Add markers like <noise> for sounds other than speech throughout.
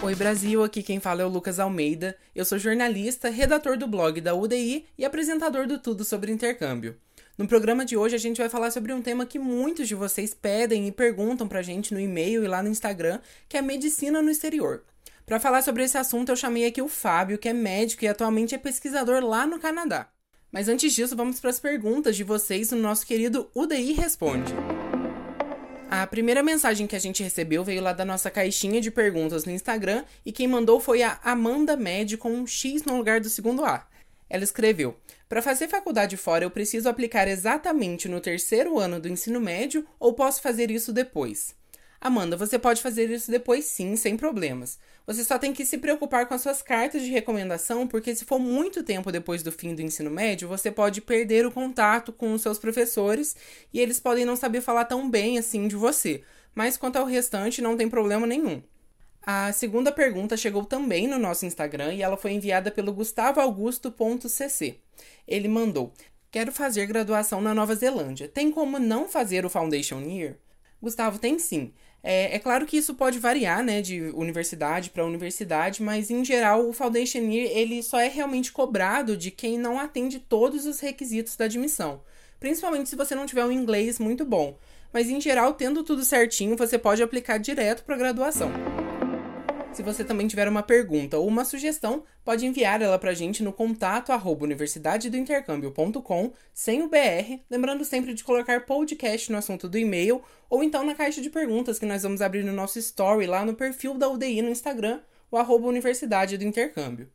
Oi Brasil, aqui quem fala é o Lucas Almeida. Eu sou jornalista, redator do blog da UDI e apresentador do Tudo sobre Intercâmbio. No programa de hoje a gente vai falar sobre um tema que muitos de vocês pedem e perguntam pra gente no e-mail e lá no Instagram, que é medicina no exterior. Para falar sobre esse assunto, eu chamei aqui o Fábio, que é médico e atualmente é pesquisador lá no Canadá. Mas antes disso, vamos para as perguntas de vocês no nosso querido UDI Responde. A primeira mensagem que a gente recebeu veio lá da nossa caixinha de perguntas no Instagram e quem mandou foi a Amanda Med com um X no lugar do segundo A. Ela escreveu: Para fazer faculdade fora, eu preciso aplicar exatamente no terceiro ano do ensino médio ou posso fazer isso depois? Amanda, você pode fazer isso depois sim, sem problemas. Você só tem que se preocupar com as suas cartas de recomendação, porque se for muito tempo depois do fim do ensino médio, você pode perder o contato com os seus professores e eles podem não saber falar tão bem assim de você. Mas quanto ao restante, não tem problema nenhum. A segunda pergunta chegou também no nosso Instagram e ela foi enviada pelo gustavoaugusto.cc. Ele mandou: Quero fazer graduação na Nova Zelândia. Tem como não fazer o Foundation Year? Gustavo, tem sim. É, é claro que isso pode variar, né, de universidade para universidade, mas em geral o Foundation ele só é realmente cobrado de quem não atende todos os requisitos da admissão, principalmente se você não tiver um inglês muito bom. Mas em geral, tendo tudo certinho, você pode aplicar direto para graduação. Se você também tiver uma pergunta ou uma sugestão, pode enviar ela para a gente no contato arroba universidadedointercâmbio.com, sem o BR, lembrando sempre de colocar podcast no assunto do e-mail, ou então na caixa de perguntas que nós vamos abrir no nosso story lá no perfil da UDI no Instagram, o arroba Universidade do Intercâmbio.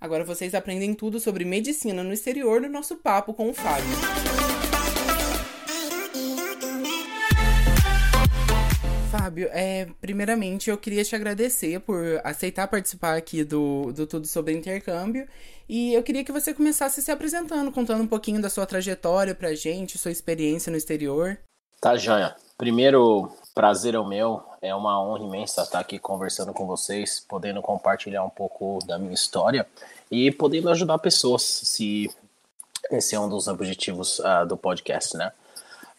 Agora vocês aprendem tudo sobre medicina no exterior no nosso papo com o Fábio. Fábio, é, primeiramente eu queria te agradecer por aceitar participar aqui do, do Tudo sobre Intercâmbio. E eu queria que você começasse se apresentando, contando um pouquinho da sua trajetória pra gente, sua experiência no exterior. Tá, Joia. Primeiro, prazer é o meu. É uma honra imensa estar aqui conversando com vocês, podendo compartilhar um pouco da minha história e podendo ajudar pessoas, se esse é um dos objetivos uh, do podcast, né?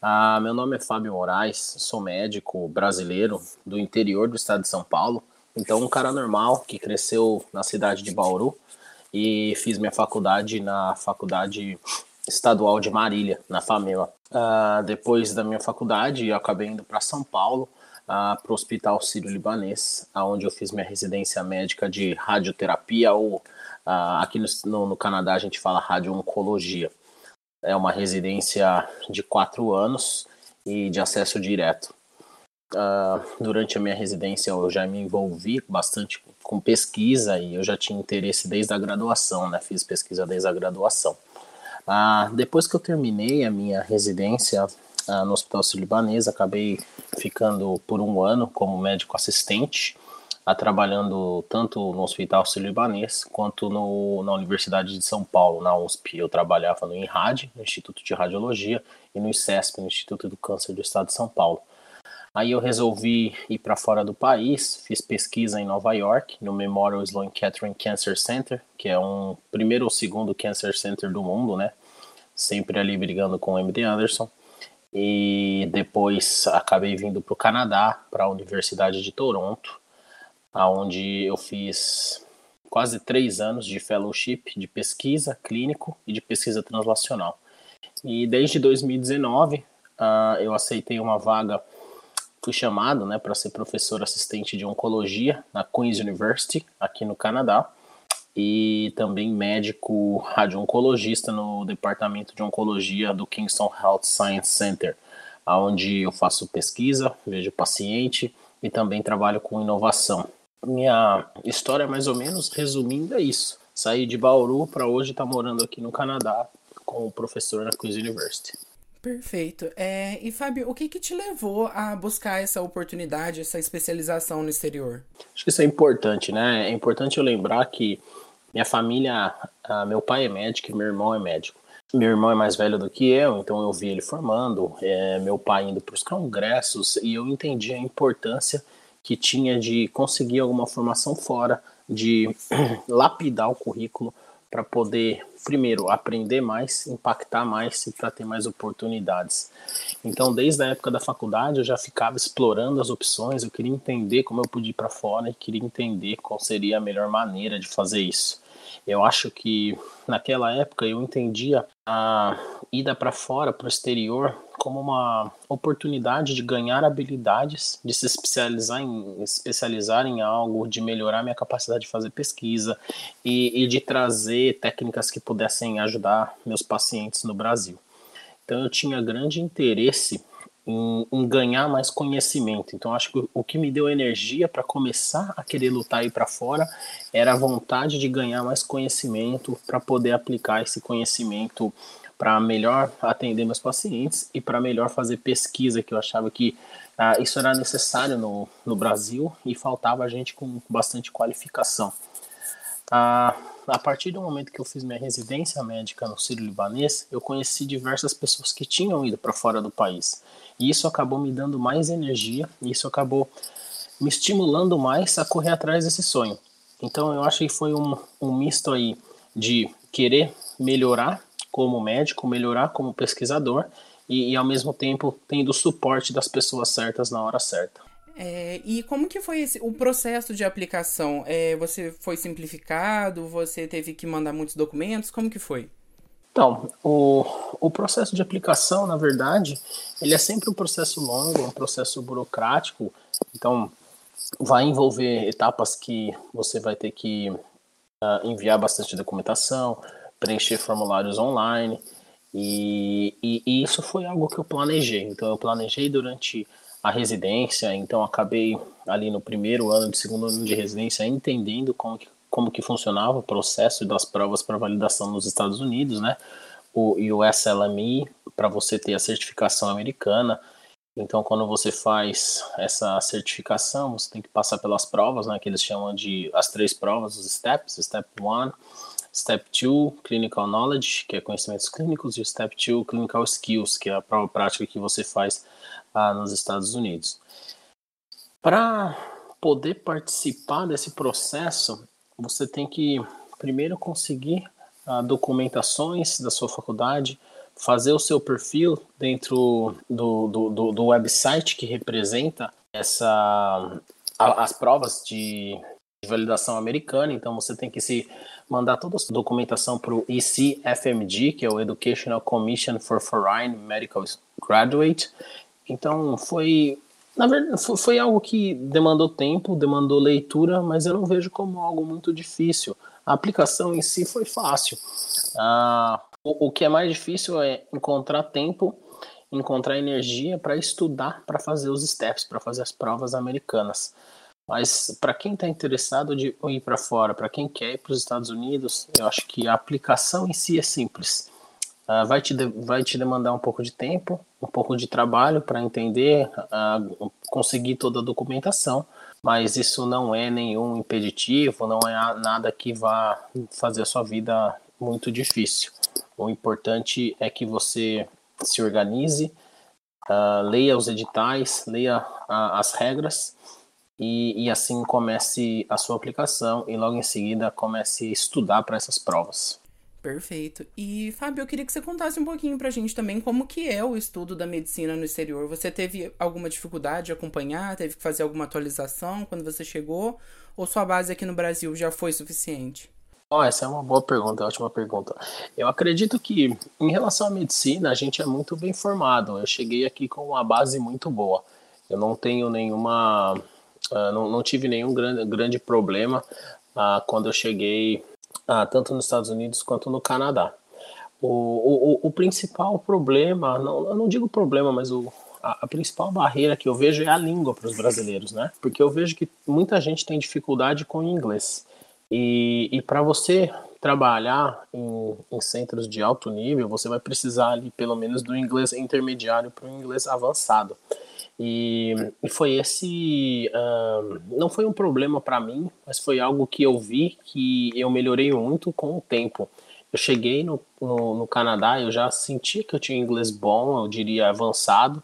Ah, meu nome é Fábio Moraes, sou médico brasileiro do interior do estado de São Paulo. Então, um cara normal que cresceu na cidade de Bauru e fiz minha faculdade na Faculdade Estadual de Marília, na FAMEMA. Ah, depois da minha faculdade, eu acabei indo para São Paulo, ah, para o Hospital Sírio-Libanês, onde eu fiz minha residência médica de radioterapia, ou ah, aqui no, no Canadá a gente fala radio-oncologia é uma residência de quatro anos e de acesso direto. Uh, durante a minha residência eu já me envolvi bastante com pesquisa e eu já tinha interesse desde a graduação, né? Fiz pesquisa desde a graduação. Uh, depois que eu terminei a minha residência uh, no Hospital Sírio-Libanês, acabei ficando por um ano como médico assistente a trabalhando tanto no Hospital Sírio-Libanês quanto no, na Universidade de São Paulo, na USP. Eu trabalhava no INRAD, no Instituto de Radiologia, e no ICESP, no Instituto do Câncer do Estado de São Paulo. Aí eu resolvi ir para fora do país, fiz pesquisa em Nova York, no Memorial Sloan Kettering Cancer Center, que é um primeiro ou segundo cancer center do mundo, né? Sempre ali brigando com o MD Anderson. E depois acabei vindo para o Canadá, para a Universidade de Toronto, onde eu fiz quase três anos de fellowship de pesquisa clínico e de pesquisa translacional. E desde 2019 uh, ah, eu aceitei uma vaga, fui chamado né, para ser professor assistente de oncologia na Queen's University, aqui no Canadá, e também médico radio-oncologista no departamento de oncologia do Kingston Health Science Center, onde eu faço pesquisa, vejo paciente e também trabalho com inovação minha história, mais ou menos, resumindo, é isso. Saí de Bauru para hoje estar tá morando aqui no Canadá como professor na Queen's University. Perfeito. É, e Fábio, o que, que te levou a buscar essa oportunidade, essa especialização no exterior? Acho que isso é importante, né? É importante eu lembrar que minha família, meu pai é médico e meu irmão é médico. Meu irmão é mais velho do que eu, então eu vi ele formando, é, meu pai indo para os congressos e eu entendi a importância que tinha de conseguir alguma formação fora, de <clears throat> lapidar o currículo para poder, primeiro, aprender mais, impactar mais e para ter mais oportunidades. Então, desde a época da faculdade, eu já ficava explorando as opções, eu queria entender como eu podia ir para fora e queria entender qual seria a melhor maneira de fazer isso. Eu acho que naquela época eu entendia a ida para fora, para o exterior, como uma oportunidade de ganhar habilidades, de se especializar em, especializar em algo, de melhorar minha capacidade de fazer pesquisa e, e de trazer técnicas que pudessem ajudar meus pacientes no Brasil. Então eu tinha grande interesse em, em, ganhar mais conhecimento. Então, acho que o que me deu energia para começar a querer lutar e para fora era a vontade de ganhar mais conhecimento para poder aplicar esse conhecimento para melhor atender meus pacientes e para melhor fazer pesquisa, que eu achava que ah, isso era necessário no, no Brasil e faltava gente com bastante qualificação. Ah, a partir do momento que eu fiz minha residência médica no Sírio-Libanês, eu conheci diversas pessoas que tinham ido para fora do país. E isso acabou me dando mais energia, e isso acabou me estimulando mais a correr atrás desse sonho. Então eu acho que foi um, um misto aí de querer melhorar como médico, melhorar como pesquisador e, e ao mesmo tempo tendo o suporte das pessoas certas na hora certa. É, e como que foi esse, o processo de aplicação? É, você foi simplificado? Você teve que mandar muitos documentos? Como que foi? Então, o, o processo de aplicação, na verdade, ele é sempre um processo longo, um processo burocrático. Então, vai envolver etapas que você vai ter que uh, enviar bastante documentação, preencher formulários online. E, e, e, isso foi algo que eu planejei. Então, eu planejei durante a residência, então acabei ali no primeiro ano, de segundo ano de residência, entendendo como que como que funcionava o processo das provas para validação nos Estados Unidos, né? O USLME, para você ter a certificação americana. Então, quando você faz essa certificação, você tem que passar pelas provas, né? Que eles chamam de as três provas, os steps. Step 1, Step 2, Clinical Knowledge, que é conhecimentos clínicos, e Step 2, Clinical Skills, que é a prova prática que você faz ah, nos Estados Unidos. Para poder participar desse processo, você tem que primeiro conseguir ah, documentações da sua faculdade, fazer o seu perfil dentro do, do, do, do website que representa essa a, as provas de, de validação americana. Então você tem que se mandar toda a documentação para o ECFMG, que é o Educational Commission for Foreign Medical Graduate. Então foi na verdade, foi algo que demandou tempo, demandou leitura, mas eu não vejo como algo muito difícil. A aplicação em si foi fácil. Ah, o, o que é mais difícil é encontrar tempo, encontrar energia para estudar, para fazer os steps, para fazer as provas americanas. Mas para quem está interessado de ir para fora, para quem quer ir para os Estados Unidos, eu acho que a aplicação em si é simples. Uh, vai, te vai te demandar um pouco de tempo, um pouco de trabalho para entender, uh, conseguir toda a documentação, mas isso não é nenhum impeditivo, não é nada que vá fazer a sua vida muito difícil. O importante é que você se organize, uh, leia os editais, leia as regras e, e assim comece a sua aplicação e logo em seguida comece a estudar para essas provas. Perfeito. E, Fábio, eu queria que você contasse um pouquinho pra gente também como que é o estudo da medicina no exterior. Você teve alguma dificuldade de acompanhar? Teve que fazer alguma atualização quando você chegou? Ou sua base aqui no Brasil já foi suficiente? Oh, essa é uma boa pergunta, ótima pergunta. Eu acredito que, em relação à medicina, a gente é muito bem formado. Eu cheguei aqui com uma base muito boa. Eu não tenho nenhuma. Uh, não, não tive nenhum grande, grande problema uh, quando eu cheguei ah, tanto nos Estados Unidos quanto no Canadá. O, o, o principal problema, não, eu não digo problema, mas o, a, a, principal barreira que eu vejo é a língua para os brasileiros, né? Porque eu vejo que muita gente tem dificuldade com inglês. E, e para você trabalhar em, em, centros de alto nível, você vai precisar ali pelo menos do inglês intermediário para o inglês avançado. E, foi esse. Não foi um problema para mim, mas foi algo que eu vi que eu melhorei muito com o tempo. Eu cheguei no, no, no Canadá, eu já sentia que eu tinha inglês bom, eu diria avançado,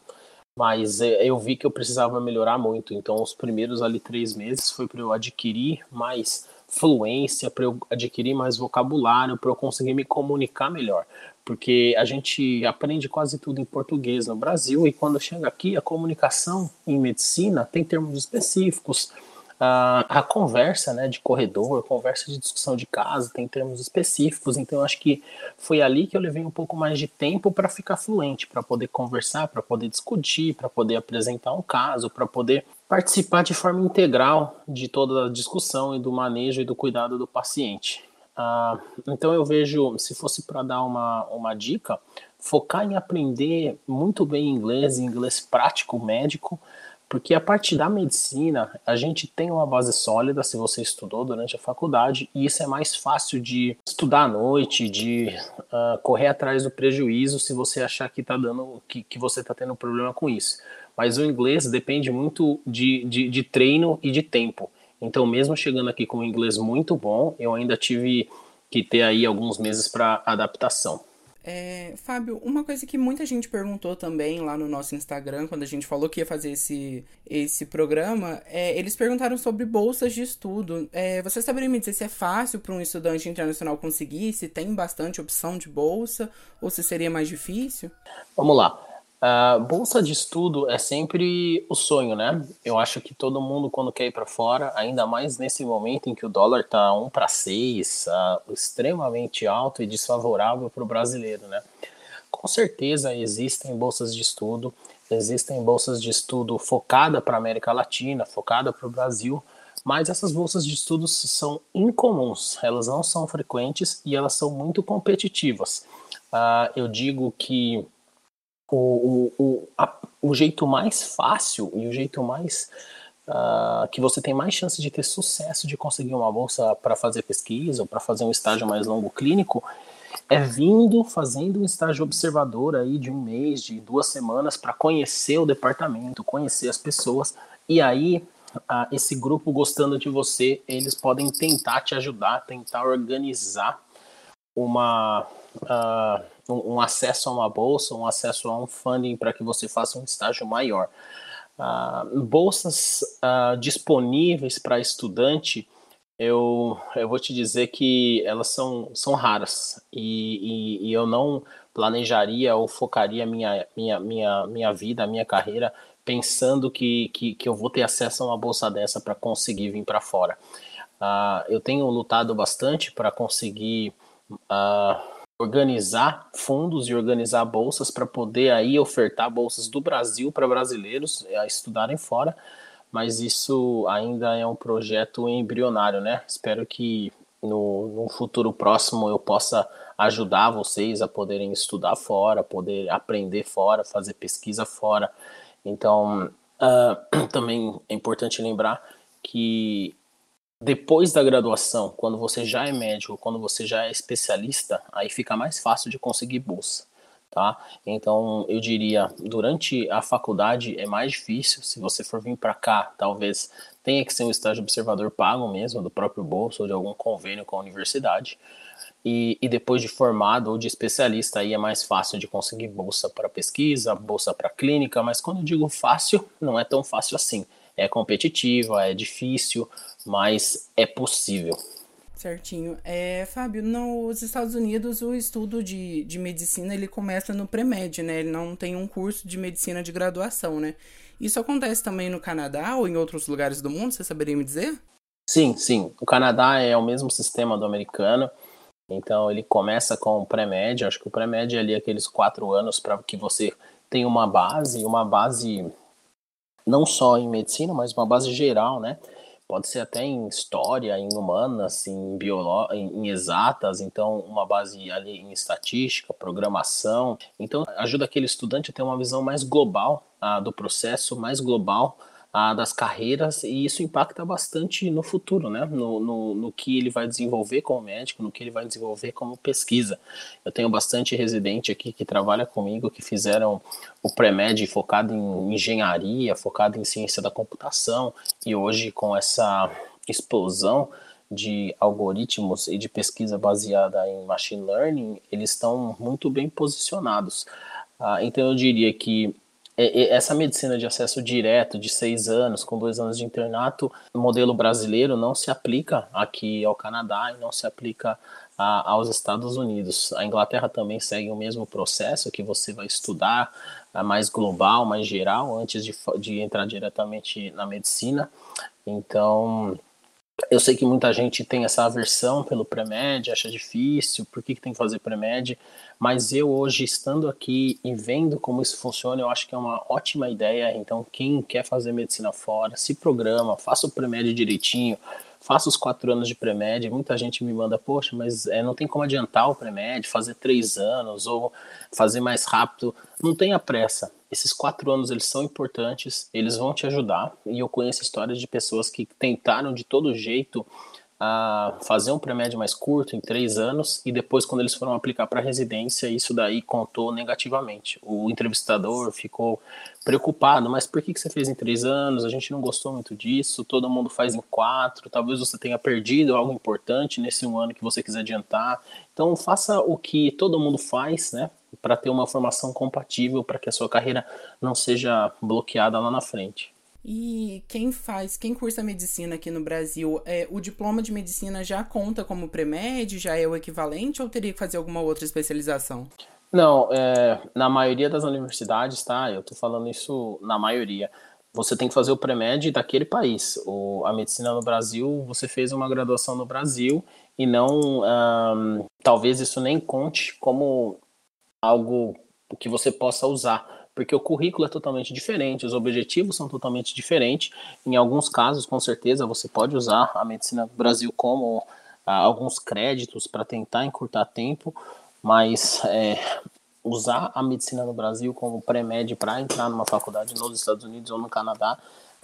mas eu vi que eu precisava melhorar muito. Então, os primeiros ali três meses foi para eu adquirir mais fluência, para eu adquirir mais vocabulário, para eu conseguir me comunicar melhor. Porque a gente aprende quase tudo em português no Brasil e quando chega aqui, a comunicação em medicina tem termos específicos, a, a conversa né, de corredor, conversa de discussão de casa, tem termos específicos, então acho que foi ali que eu levei um pouco mais de tempo para ficar fluente, para poder conversar, para poder discutir, para poder apresentar um caso, para poder participar de forma integral de toda a discussão e do manejo e do cuidado do paciente. Uh, então eu vejo, se fosse para dar uma, uma dica, focar em aprender muito bem inglês, inglês prático, médico, porque a parte da medicina, a gente tem uma base sólida se você estudou durante a faculdade, e isso é mais fácil de estudar à noite, de uh, correr atrás do prejuízo se você achar que tá dando que, que você está tendo problema com isso. Mas o inglês depende muito de, de, de treino e de tempo. Então, mesmo chegando aqui com um inglês muito bom, eu ainda tive que ter aí alguns meses para adaptação. É, Fábio, uma coisa que muita gente perguntou também lá no nosso Instagram, quando a gente falou que ia fazer esse, esse programa, é, eles perguntaram sobre bolsas de estudo. É, você saberia me dizer se é fácil para um estudante internacional conseguir, se tem bastante opção de bolsa, ou se seria mais difícil? Vamos lá. Uh, bolsa de estudo é sempre o sonho, né? Eu acho que todo mundo, quando quer ir para fora, ainda mais nesse momento em que o dólar tá 1 para 6, uh, extremamente alto e desfavorável para o brasileiro, né? Com certeza existem bolsas de estudo, existem bolsas de estudo focada para a América Latina, focada para o Brasil, mas essas bolsas de estudos são incomuns, elas não são frequentes e elas são muito competitivas. Uh, eu digo que o, o, a, o jeito mais fácil e o jeito mais uh, que você tem mais chance de ter sucesso de conseguir uma bolsa para fazer pesquisa ou para fazer um estágio mais longo clínico é vindo fazendo um estágio observador aí de um mês, de duas semanas para conhecer o departamento, conhecer as pessoas. E aí esse grupo gostando de você, eles podem tentar te ajudar, tentar organizar uma uh, um, um, acesso a uma bolsa, um acesso a um funding para que você faça um estágio maior. Uh, bolsas uh, disponíveis para estudante, eu, eu vou te dizer que elas são, são raras e, e, e eu não planejaria ou focaria minha, minha, minha, minha vida, minha carreira pensando que, que, que eu vou ter acesso a uma bolsa dessa para conseguir vir para fora. Uh, eu tenho lutado bastante para conseguir uh, organizar fundos e organizar bolsas para poder aí ofertar bolsas do Brasil para brasileiros a estudarem fora, mas isso ainda é um projeto embrionário, né? Espero que no, no futuro próximo eu possa ajudar vocês a poderem estudar fora, poder aprender fora, fazer pesquisa fora. Então, uh, <clears throat> também é importante lembrar que depois da graduação, quando você já é médico, quando você já é especialista, aí fica mais fácil de conseguir bolsa, tá? Então, eu diria, durante a faculdade é mais difícil, se você for vir para cá, talvez tenha que ser um estágio observador pago mesmo, do próprio bolso ou de algum convênio com a universidade. E, e depois de formado ou de especialista, aí é mais fácil de conseguir bolsa para pesquisa, bolsa para clínica, mas quando eu digo fácil, não é tão fácil assim. É competitiva, é difícil, mas é possível. Certinho. É, Fábio, nos Estados Unidos o estudo de, de medicina ele começa no pré-med, né? Ele não tem um curso de medicina de graduação, né? Isso acontece também no Canadá ou em outros lugares do mundo, você saberia me dizer? Sim, sim. O Canadá é o mesmo sistema do americano. Então ele começa com o pré-med. Acho que o pré-med é ali aqueles quatro anos para que você tenha uma base, uma base não só em medicina, mas uma base geral, né? pode ser até em história, em humanas, em, biolo em, exatas, então uma base ali em estatística, programação. Então ajuda aquele estudante a ter uma visão mais global ah, do processo, mais global das carreiras e isso impacta bastante no futuro, né? No, no, no, que ele vai desenvolver como médico, no que ele vai desenvolver como pesquisa. Eu tenho bastante residente aqui que trabalha comigo que fizeram o pré-med focado em engenharia, focado em ciência da computação e hoje com essa explosão de algoritmos e de pesquisa baseada em machine learning, eles estão muito bem posicionados. Ah, então eu diria que essa medicina de acesso direto de seis anos, com dois anos de internato, modelo brasileiro não se aplica aqui ao Canadá e não se aplica a, aos Estados Unidos. A Inglaterra também segue o mesmo processo, que você vai estudar mais global, mais geral, antes de, de entrar diretamente na medicina. Então, eu sei que muita gente tem essa aversão pelo pré-med, acha difícil, por que, que tem que fazer pré-med, mas eu hoje, estando aqui e vendo como isso funciona, eu acho que é uma ótima ideia. Então, quem quer fazer medicina fora, se programa, faça o pré-med direitinho, faço os quatro anos de pré-med, muita gente me manda, poxa, mas é, não tem como adiantar o pré-med, fazer três anos ou fazer mais rápido. Não tenha pressa. Esses quatro anos eles são importantes, eles vão te ajudar. E eu conheço histórias de pessoas que tentaram de todo jeito a fazer um pré-médio mais curto, em três anos, e depois, quando eles foram aplicar para residência, isso daí contou negativamente. O entrevistador ficou preocupado, mas por que, que você fez em três anos? A gente não gostou muito disso, todo mundo faz em quatro, talvez você tenha perdido algo importante nesse um ano que você quiser adiantar. Então, faça o que todo mundo faz, né? Para ter uma formação compatível, para que a sua carreira não seja bloqueada lá na frente. E quem faz, quem cursa medicina aqui no Brasil, é, o diploma de medicina já conta como pré-med, já é o equivalente ou teria que fazer alguma outra especialização? Não, é, na maioria das universidades, tá? Eu tô falando isso na maioria. Você tem que fazer o pré-med daquele país. O, a medicina no Brasil, você fez uma graduação no Brasil e não. Talvez isso nem conte como algo que você possa usar porque o currículo é totalmente diferente, os objetivos são totalmente diferentes. Em alguns casos, com certeza, você pode usar a medicina Brasil como ah, alguns créditos para tentar encurtar tempo, mas é, usar a medicina no Brasil como pré-med para entrar numa faculdade nos Estados Unidos ou no Canadá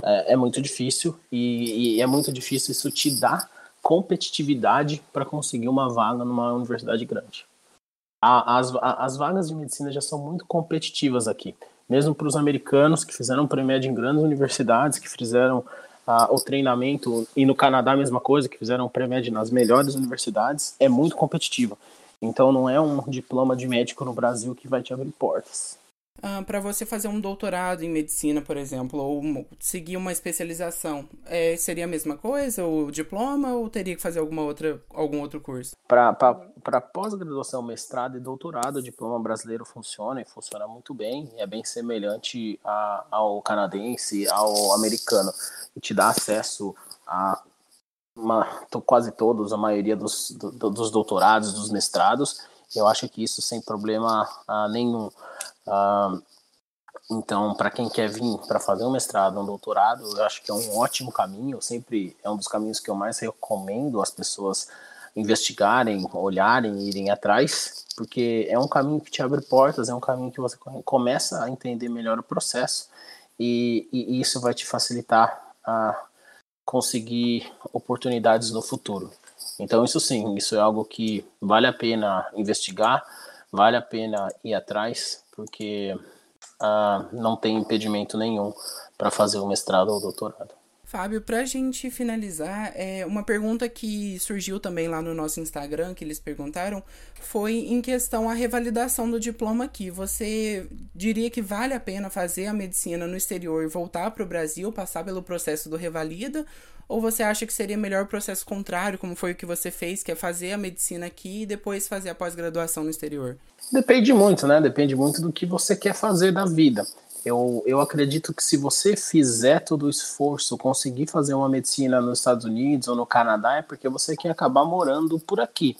é, é muito difícil e, e é muito difícil isso te dar competitividade para conseguir uma vaga numa universidade grande as, as vagas de medicina já são muito competitivas aqui. Mesmo para os americanos que fizeram pré-med em grandes universidades, que fizeram o treinamento, e no Canadá a mesma coisa, que fizeram pré-med nas melhores universidades, é muito competitiva. Então não é um diploma de médico no Brasil que vai te abrir portas ah, para você fazer um doutorado em medicina, por exemplo, ou seguir uma especialização, é, seria a mesma coisa, o diploma, ou teria que fazer alguma outra, algum outro curso? Para pós-graduação, mestrado e doutorado, o diploma brasileiro funciona e funciona muito bem, é bem semelhante a, ao canadense, ao americano, e te dá acesso a uma, quase todos, a maioria dos, do, dos doutorados, dos mestrados, eu acho que isso sem problema uh, nenhum. Uh, então, para quem quer vir para fazer um mestrado, um doutorado, eu acho que é um ótimo caminho. Sempre é um dos caminhos que eu mais recomendo as pessoas investigarem, olharem, irem atrás, porque é um caminho que te abre portas, é um caminho que você começa a entender melhor o processo e, e isso vai te facilitar a conseguir oportunidades no futuro. Então, isso sim, isso é algo que vale a pena investigar, vale a pena ir atrás, porque uh, não tem impedimento nenhum para fazer o mestrado ou doutorado. Fábio, para a gente finalizar, é, uma pergunta que surgiu também lá no nosso Instagram, que eles perguntaram, foi em questão à revalidação do diploma aqui. Você diria que vale a pena fazer a medicina no exterior e voltar para o Brasil, passar pelo processo do revalida? Ou você acha que seria melhor o processo contrário, como foi o que você fez, que é fazer a medicina aqui e depois fazer a pós-graduação no exterior? Depende muito, né? Depende muito do que você quer fazer da vida. Eu, eu acredito que se você fizer todo o esforço, conseguir fazer uma medicina nos Estados Unidos ou no Canadá, é porque você quer acabar morando por aqui.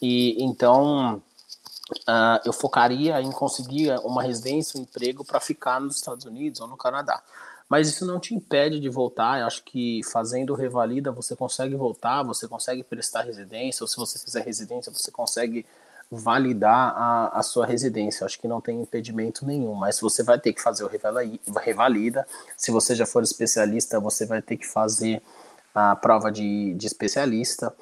E então uh, eu focaria em conseguir uma residência, um emprego para ficar nos Estados Unidos ou no Canadá. Mas isso não te impede de voltar. Eu acho que fazendo revalida você consegue voltar, você consegue prestar residência, ou se você fizer residência, você consegue validar a, a sua residência. Acho que não tem impedimento nenhum, mas você vai ter que fazer o revalida. Se você já for especialista, você vai ter que fazer a prova de, de especialista,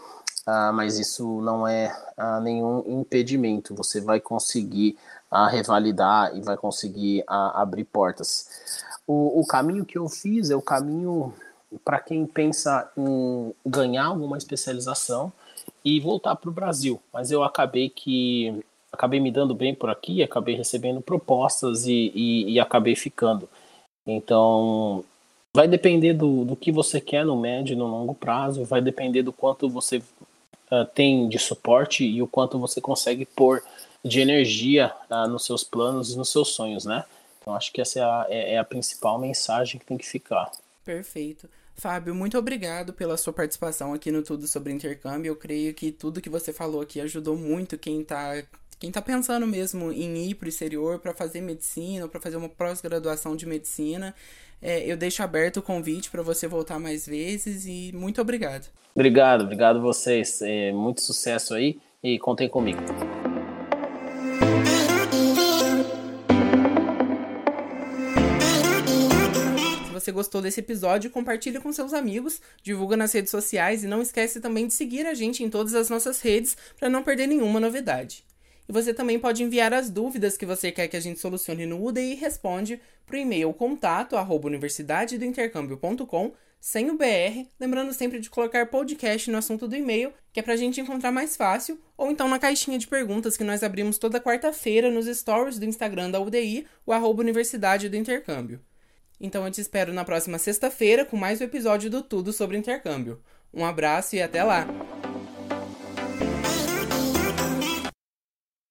uh, mas isso não é uh, nenhum impedimento. Você vai conseguir uh, revalidar e vai conseguir abrir portas. O, o caminho que eu fiz é o caminho para quem pensa em ganhar alguma especialização e voltar para o Brasil. Mas eu acabei que acabei me dando bem por aqui, acabei recebendo propostas e, e, e acabei ficando. Então, vai depender do, do que você quer no médio e no longo prazo, vai depender do quanto você uh, tem de suporte e o quanto você consegue pôr de energia uh, nos seus planos e nos seus sonhos, né? Então, acho que essa é a, é, é a principal mensagem que tem que ficar. Perfeito. Fábio, muito obrigado pela sua participação aqui no Tudo sobre Intercâmbio. Eu creio que tudo que você falou aqui ajudou muito quem está quem tá pensando mesmo em ir para o exterior para fazer medicina, para fazer uma pós-graduação de medicina. É, eu deixo aberto o convite para você voltar mais vezes e muito obrigado. Obrigado, obrigado vocês. É, muito sucesso aí e contem comigo. Você gostou desse episódio, compartilhe com seus amigos, divulga nas redes sociais e não esquece também de seguir a gente em todas as nossas redes para não perder nenhuma novidade. E você também pode enviar as dúvidas que você quer que a gente solucione no UDI Responde para o e-mail contato arroba universidadedointercâmbio.com sem o BR, lembrando sempre de colocar podcast no assunto do e-mail, que é para a gente encontrar mais fácil, ou então na caixinha de perguntas que nós abrimos toda quarta-feira nos stories do Instagram da UDI, o arroba Universidade do Intercâmbio. Então eu te espero na próxima sexta-feira com mais um episódio do Tudo sobre Intercâmbio. Um abraço e até lá!